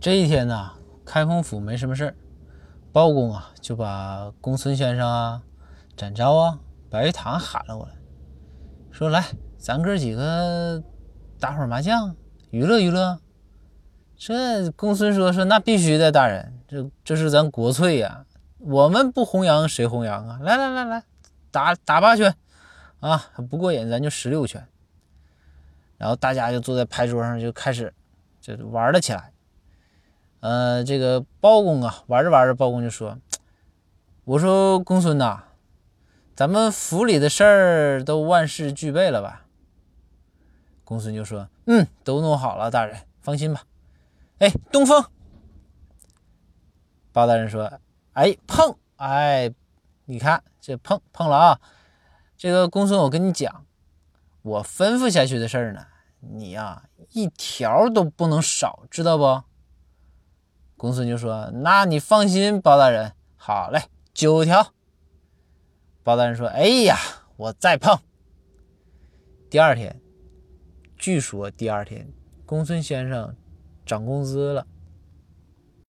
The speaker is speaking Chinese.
这一天呢，开封府没什么事儿，包公啊就把公孙先生啊、展昭啊、白玉堂喊了过来，说：“来，咱哥几个打会儿麻将，娱乐娱乐。”这公孙说：“说那必须的，大人，这这是咱国粹呀，我们不弘扬谁弘扬啊？来来来来，打打八拳啊，不过瘾咱就十六拳。”然后大家就坐在牌桌上就开始就玩了起来。呃，这个包公啊，玩着玩着，包公就说：“我说公孙呐，咱们府里的事儿都万事俱备了吧？”公孙就说：“嗯，都弄好了，大人放心吧。”哎，东风。包大人说：“哎，碰，哎，你看这碰碰了啊！这个公孙，我跟你讲，我吩咐下去的事儿呢，你呀一条都不能少，知道不？”公孙就说：“那你放心，包大人，好嘞，九条。”包大人说：“哎呀，我再碰。”第二天，据说第二天，公孙先生涨工资了。